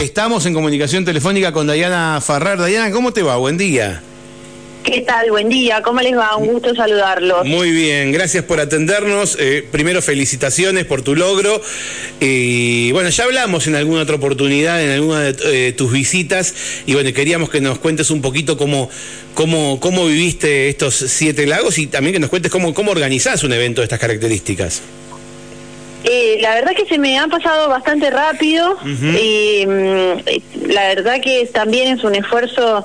Estamos en comunicación telefónica con Dayana Farrar. Dayana, ¿cómo te va? Buen día. ¿Qué tal? Buen día, ¿cómo les va? Un gusto saludarlos. Muy bien, gracias por atendernos. Eh, primero, felicitaciones por tu logro. Y bueno, ya hablamos en alguna otra oportunidad, en alguna de eh, tus visitas. Y bueno, queríamos que nos cuentes un poquito cómo, cómo, cómo viviste estos siete lagos y también que nos cuentes cómo, cómo organizás un evento de estas características. Eh, la verdad que se me ha pasado bastante rápido y mm, la verdad que también es un esfuerzo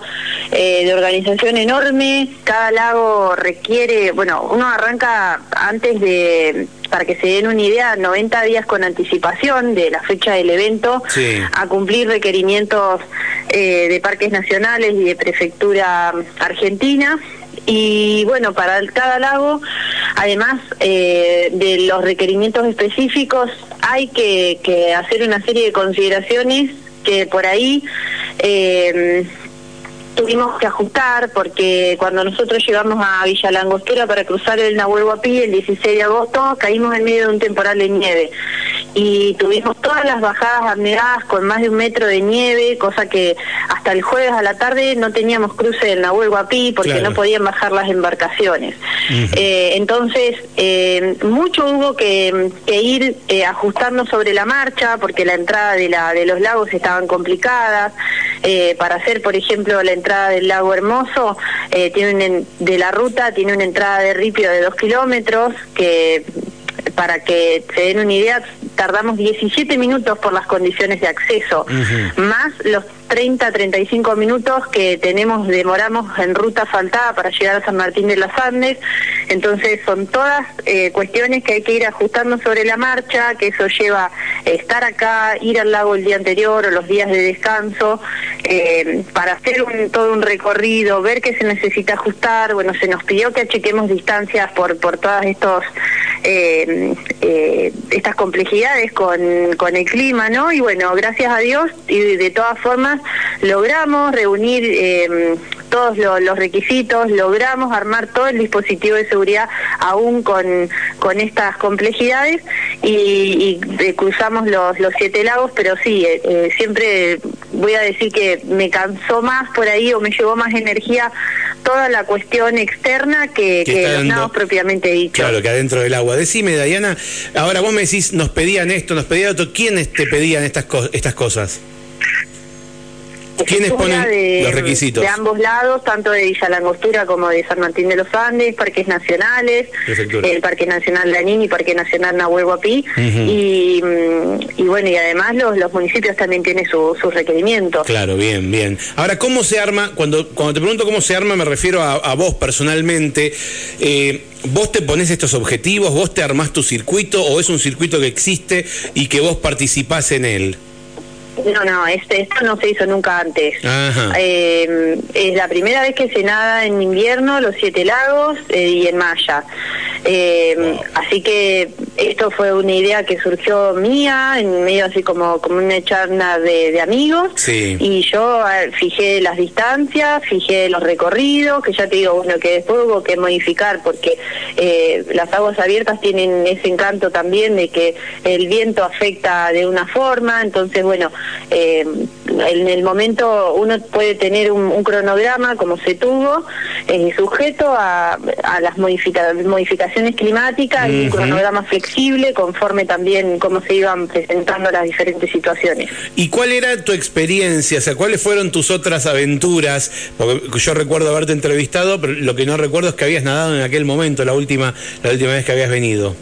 eh, de organización enorme. Cada lago requiere, bueno, uno arranca antes de, para que se den una idea, 90 días con anticipación de la fecha del evento a cumplir requerimientos eh, de parques nacionales y de prefectura argentina. Y bueno, para cada lago, además eh, de los requerimientos específicos, hay que, que, hacer una serie de consideraciones que por ahí eh, tuvimos que ajustar porque cuando nosotros llegamos a Villa Langostura para cruzar el Nahuel Huapi el 16 de agosto caímos en medio de un temporal de nieve y tuvimos todas las bajadas abnegadas con más de un metro de nieve, cosa que hasta el jueves a la tarde no teníamos cruce del Nahuel Huapi porque no podían bajar las embarcaciones. Eh, entonces, eh, mucho hubo que, ir eh, ajustando sobre la marcha porque la entrada de, la, de los lagos estaban complicadas. para hacer, por ejemplo, la entrada del lago Hermoso, tiene de la ruta tiene una entrada de ripio de dos kilómetros que para que se den una idea, tardamos 17 minutos por las condiciones de acceso, más los 30, 35 minutos que tenemos, demoramos en ruta faltada para llegar a San Martín de los Andes. Entonces son todas eh, cuestiones que hay que ir ajustando sobre la marcha, que eso lleva estar acá, ir al lago el día anterior o los días de descanso, eh, para hacer un, todo un recorrido, ver qué se necesita ajustar. Bueno, se nos pidió que achiquemos distancias por, por todas estos eh, eh, estas complejidades con, con el clima, ¿no? Y bueno, gracias a Dios y de todas formas logramos reunir eh, todos los requisitos, logramos armar todo el dispositivo de seguridad aún con, con estas complejidades y, cruzamos los, los siete lagos, pero sí, eh, eh, siempre voy a decir que me cansó más por ahí o me llevó más energía toda la cuestión externa que, los lagos propiamente dicho. Claro, que adentro del agua. Decime, Dayana, ahora vos me decís, nos pedían esto, nos pedían otro, ¿quiénes te pedían estas, estas cosas? ¿Quiénes ponen los requisitos? De ambos lados, tanto de Villa Langostura como de San Martín de los Andes, parques nacionales, el Parque Nacional Lanín y Parque Nacional Nahuel Huapi, y, y, bueno, y además los, los municipios también tienen sus requerimientos. Claro, bien, bien. Ahora, ¿cómo se arma? Cuando, cuando te pregunto cómo se arma, me refiero a, vos personalmente. Eh, ¿Vos te pones estos objetivos? ¿Vos te armás tu circuito? ¿O es un circuito que existe y que vos participás en él? No, no, este, esto no se hizo nunca antes. Eh, es la primera vez que se nada en invierno, los siete lagos eh, y en Maya. Eh, así que esto fue una idea que surgió mía, en medio así como, como una charla de, amigos. Y yo fijé las distancias, fijé los recorridos, que ya te digo, bueno, que después hubo que modificar porque las aguas abiertas tienen ese encanto también de que el viento afecta de una forma, entonces bueno, eh, en el momento uno puede tener un, cronograma como se tuvo, eh, sujeto a, las modificaciones climáticas y un cronograma flexible conforme también cómo se iban presentando las diferentes situaciones. ¿Y cuál era tu experiencia? O sea, ¿cuáles fueron tus otras aventuras? Porque yo recuerdo haberte entrevistado, pero lo que no recuerdo es que habías nadado en aquel momento, la última, la última vez que habías venido.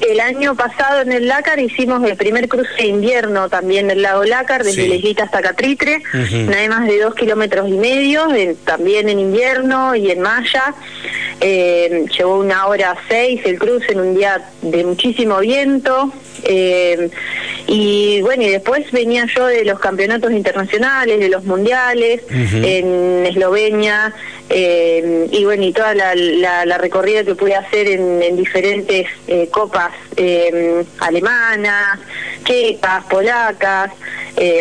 El año pasado en el Lácar hicimos el primer cruce de invierno también del lago Lácar, desde sí. hasta Catritre, nada más de dos kilómetros y medio, también en invierno y en Maya. Eh, llevó una hora seis el cruce en un día de muchísimo viento. Eh, y bueno, y después venía yo de los campeonatos internacionales, de los mundiales, en Eslovenia, eh, y bueno, y toda la, la, recorrida que pude hacer en, diferentes eh, copas eh, alemanas, checas, polacas,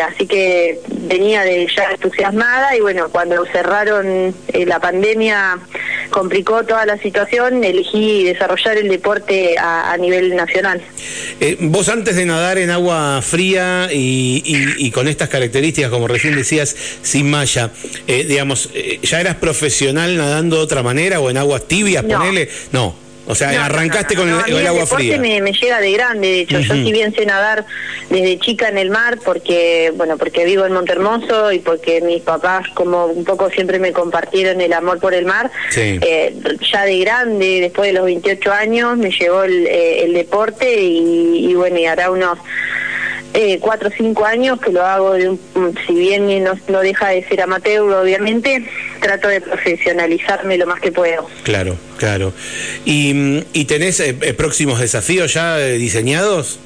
así que venía de ya entusiasmada y bueno, cuando cerraron la pandemia complicó toda la situación, elegí desarrollar el deporte a, nivel nacional. Eh, vos antes de nadar en agua fría y, con estas características, como recién decías, sin malla, eh, digamos, eh, ¿ya eras profesional nadando de otra manera o en aguas tibias, ponele? No. O sea, arrancaste con el, agua fría. Me, me llega de grande, de hecho. Yo si bien sé nadar desde chica en el mar, porque bueno, porque vivo en Montermoso y porque mis papás como un poco siempre me compartieron el amor por el mar. Eh, ya de grande, después de los 28 años, me llegó el, eh, deporte y, y bueno, y hará unos eh, cuatro o cinco años que lo hago, de un, si bien no, no deja de ser amateur, obviamente, trato de profesionalizarme lo más que puedo. Claro, claro. ¿Y, y tenés eh, eh, próximos desafíos ya diseñados?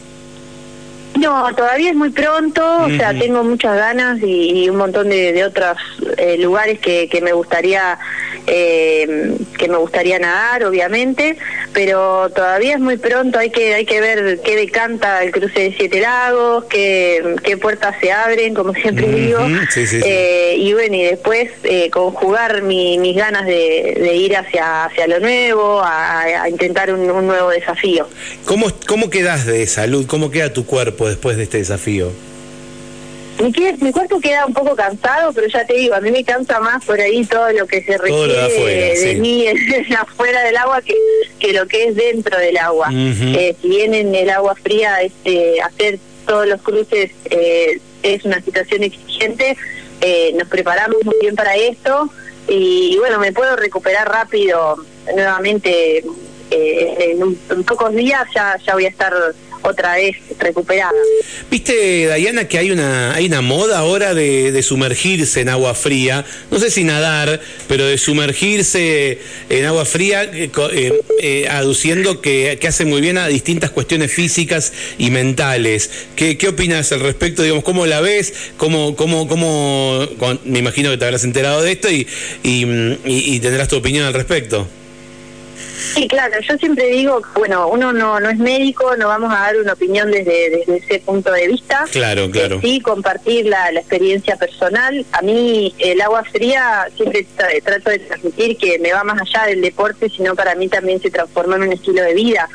No, todavía es muy pronto, o sea, tengo muchas ganas y, un montón de, otros eh, lugares que, me gustaría eh, que me gustaría nadar, obviamente, pero todavía es muy pronto, hay que hay que ver qué decanta el cruce de Siete Lagos, qué, qué puertas se abren, como siempre digo, eh, y bueno, y después conjugar mis ganas de, ir hacia hacia lo nuevo, a, intentar un, un, nuevo desafío. ¿Cómo, ¿Cómo quedas de salud? ¿Cómo queda tu cuerpo? después de este desafío? Mi, mi, cuerpo queda un poco cansado, pero ya te digo, a mí me cansa más por ahí todo lo que se requiere de, mí afuera del agua que, que lo que es dentro del agua. Eh, si bien en el agua fría este, hacer todos los cruces eh, es una situación exigente, eh, nos preparamos muy bien para esto y, bueno, me puedo recuperar rápido nuevamente. en, en, pocos días ya, ya voy a estar otra vez recuperada. Viste, Dayana, que hay una, hay una moda ahora de, sumergirse en agua fría, no sé si nadar, pero de sumergirse en agua fría, eh, eh, eh, aduciendo que, hace muy bien a distintas cuestiones físicas y mentales. ¿Qué, qué opinas al respecto? Digamos, ¿Cómo la ves? ¿Cómo, cómo, cómo, me imagino que te habrás enterado de esto y, y tendrás tu opinión al respecto. Sí, claro, yo siempre digo, bueno, uno no, no es médico, no vamos a dar una opinión desde, desde ese punto de vista. Claro, claro. sí, compartir la, la, experiencia personal. A mí el agua fría siempre trato de transmitir que me va más allá del deporte, sino para mí también se transforma en un estilo de vida.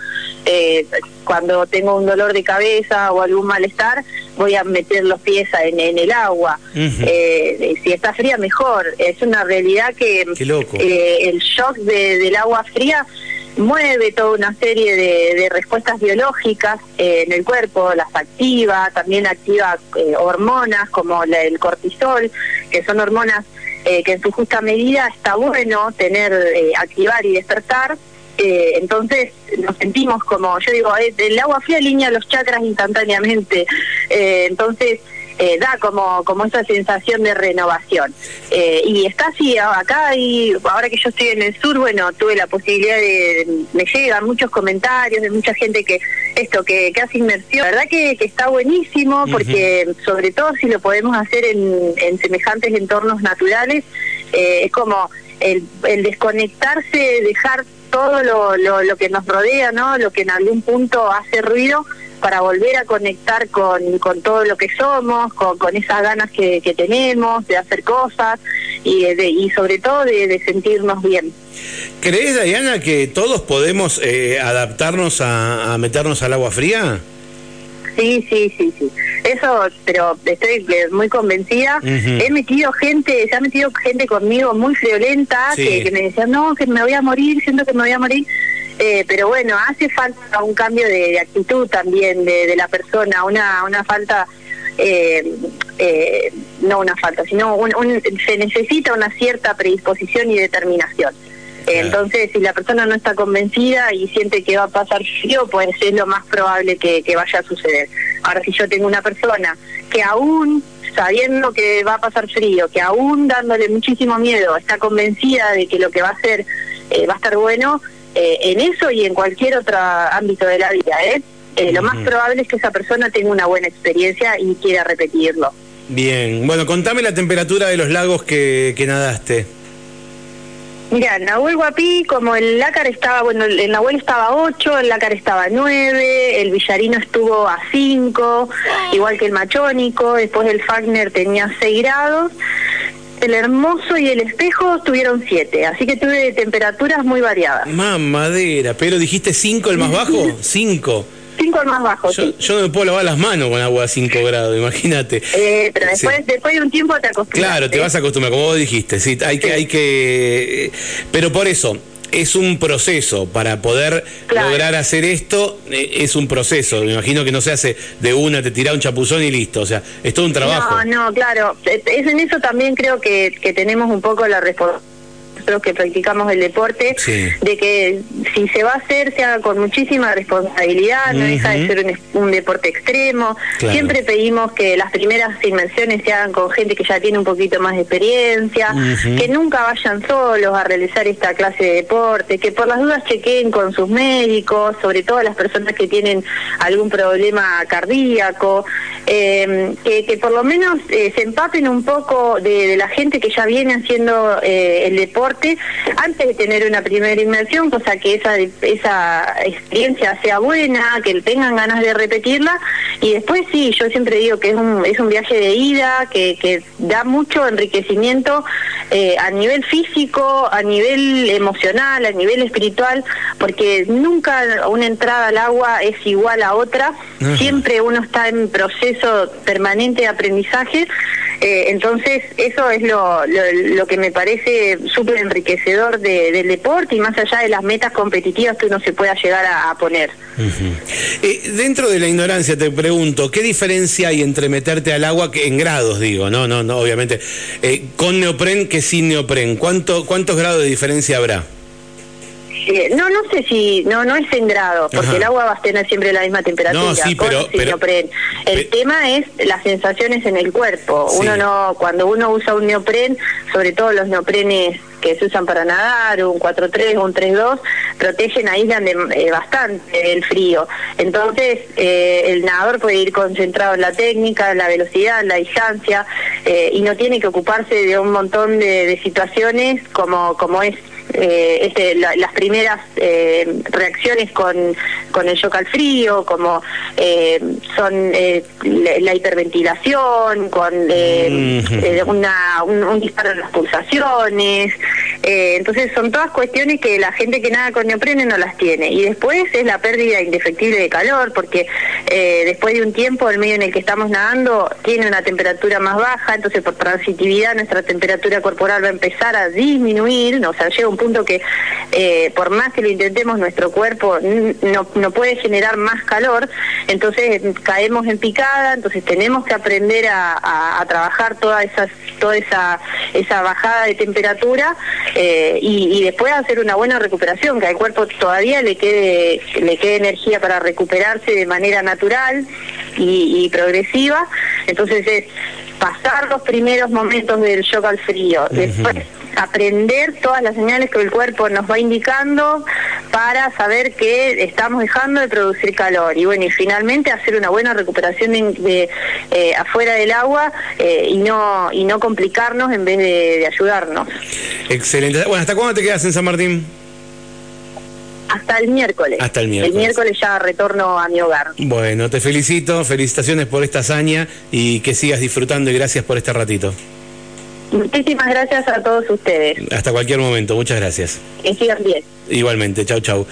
Eh, cuando tengo un dolor de cabeza o algún malestar, voy a meter los pies en, en el agua. eh, si está fría, mejor. Es una realidad que eh, el shock de, del agua fría mueve toda una serie de, respuestas biológicas eh, en el cuerpo, las activa, también activa eh, hormonas como el cortisol, que son hormonas eh, que en su justa medida está bueno tener, activar y despertar. Entonces nos sentimos como, yo digo, el agua fría alinea los chakras instantáneamente. entonces eh, da como, como esa sensación de renovación. Eh, y está así acá y ahora que yo estoy en el sur, bueno, tuve la posibilidad de, me llegan muchos comentarios de mucha gente que esto, que, que hace inmersión. La verdad que, está buenísimo porque sobre todo si lo podemos hacer en, en semejantes entornos naturales, eh, es como el, el desconectarse, dejar todo lo, lo, que nos rodea, ¿no? Lo que en algún punto hace ruido para volver a conectar con, con todo lo que somos, con, con esas ganas que, que, tenemos de hacer cosas y, de, y sobre todo de, sentirnos bien. ¿Crees, Diana, que todos podemos eh, adaptarnos a, meternos al agua fría? Sí, sí, sí, sí. Eso, pero estoy eh, muy convencida. He metido gente, se ha metido gente conmigo muy friolenta que, que, me decían, no, que me voy a morir, siento que me voy a morir. Eh, pero bueno, hace falta un cambio de, actitud también de, la persona, una, una falta, eh, eh, no una falta, sino se necesita una cierta predisposición y determinación. Entonces, si la persona no está convencida y siente que va a pasar frío, pues es lo más probable que, que vaya a suceder. Ahora, si yo tengo una persona que aún sabiendo que va a pasar frío, que aún dándole muchísimo miedo, está convencida de que lo que va a hacer va a estar bueno, eh, en eso y en cualquier otro ámbito de la vida. ¿eh? eh lo más probable es que esa persona tenga una buena experiencia y quiera repetirlo. Bien, bueno, contame la temperatura de los lagos que, que nadaste. Mira, Nahuel Guapí, como el Lácar estaba, bueno, el Nahuel estaba a 8, el Lácar estaba a 9, el Villarino estuvo a 5, igual que el Machónico, después el Fagner tenía 6 grados, el hermoso y el espejo tuvieron 7, así que tuve temperaturas muy variadas. Mamadera, pero dijiste 5 el más bajo, 5. 5 el más bajo, yo, sí. yo no me puedo lavar las manos con agua a 5 grados, imagínate. Eh, pero después, después de un tiempo te acostumbras. Claro, te vas a acostumbrar, como vos dijiste, sí, hay que, hay que, pero por eso, es un proceso para poder Claro. lograr hacer esto eh, es un proceso me imagino que no se hace de una te tira un chapuzón y listo o sea es todo un trabajo No, no, claro. Es en eso también creo que, que tenemos un poco la responsabilidad nosotros que practicamos el deporte, Sí. de que si se va a hacer, se haga con muchísima responsabilidad, no deja de ser un, un deporte extremo. Claro. Siempre pedimos que las primeras inmersiones se hagan con gente que ya tiene un poquito más de experiencia, que nunca vayan solos a realizar esta clase de deporte, que por las dudas chequeen con sus médicos, sobre todo las personas que tienen algún problema cardíaco, eh, que, que por lo menos eh, se empapen un poco de, de la gente que ya viene haciendo eh, el deporte antes de tener una primera inmersión, cosa que esa, esa experiencia sea buena, que tengan ganas de repetirla. Y después sí, yo siempre digo que es un, es un viaje de ida, que, que da mucho enriquecimiento eh, a nivel físico, a nivel emocional, a nivel espiritual, porque nunca una entrada al agua es igual a otra, siempre uno está en proceso permanente de aprendizaje, eh, entonces eso es lo, lo, que me parece súper enriquecedor de- del deporte y más allá de las metas competitivas que uno se pueda llegar a, poner. Eh, dentro de la ignorancia te pregunto, ¿qué diferencia hay entre meterte al agua, que en grados digo, no, no, no, obviamente, eh, con neopren que sin neopren? ¿Cuánto, ¿Cuántos grados de diferencia habrá? Eh, no, no sé si, no, no es en grado, porque Ajá. el agua va a tener siempre la misma temperatura. No, sí, pero-. El tema es las sensaciones en el cuerpo. Sí. Uno no, cuando uno usa un neopren, sobre todo los neoprenes que se usan para nadar, un 4-3 o un 3-2, protegen, aíslan de, eh, bastante el frío. Entonces, eh, el nadador puede ir concentrado en la técnica, en la velocidad, en la distancia, eh, y no tiene que ocuparse de un montón de, de situaciones como, como es eh, este, la- las primeras eh, reacciones con, con el shock al frío, como eh, son eh, la, la hiperventilación, con eh, Ujú. eh, una, un, un disparo en las pulsaciones. eh, entonces son todas cuestiones que la gente que nada con neoprene no las tiene. Y después es la pérdida indefectible de calor, porque eh, después de un tiempo el medio en el que estamos nadando tiene una temperatura más baja, entonces por transitividad nuestra temperatura corporal va a empezar a disminuir, o sea, llega un punto que eh, por más que lo intentemos nuestro cuerpo no, no puede generar más calor, entonces mm, caemos en picada, entonces tenemos que aprender a, a- a trabajar toda esa, toda esa, esa bajada de temperatura eh, y, y después hacer una buena recuperación, que al cuerpo todavía le quede, le quede energía para recuperarse de manera natural y, y progresiva, entonces es pasar los primeros momentos del shock al frío, después aprender todas las señales que el cuerpo nos va indicando para saber que estamos dejando de producir calor y bueno y finalmente hacer una buena recuperación de, de, eh, afuera del agua eh, y no y no complicarnos en vez de, de ayudarnos Excelente. Bueno, ¿hasta cuándo te quedas en San Martín? hasta el miércoles Hasta el miércoles. el miércoles ya retorno a mi hogar Bueno, te felicito, felicitaciones por esta hazaña y que sigas disfrutando y gracias por este ratito. Muchísimas gracias a todos ustedes Hasta cualquier momento, muchas gracias. que sigan bien Igualmente, chau, chau.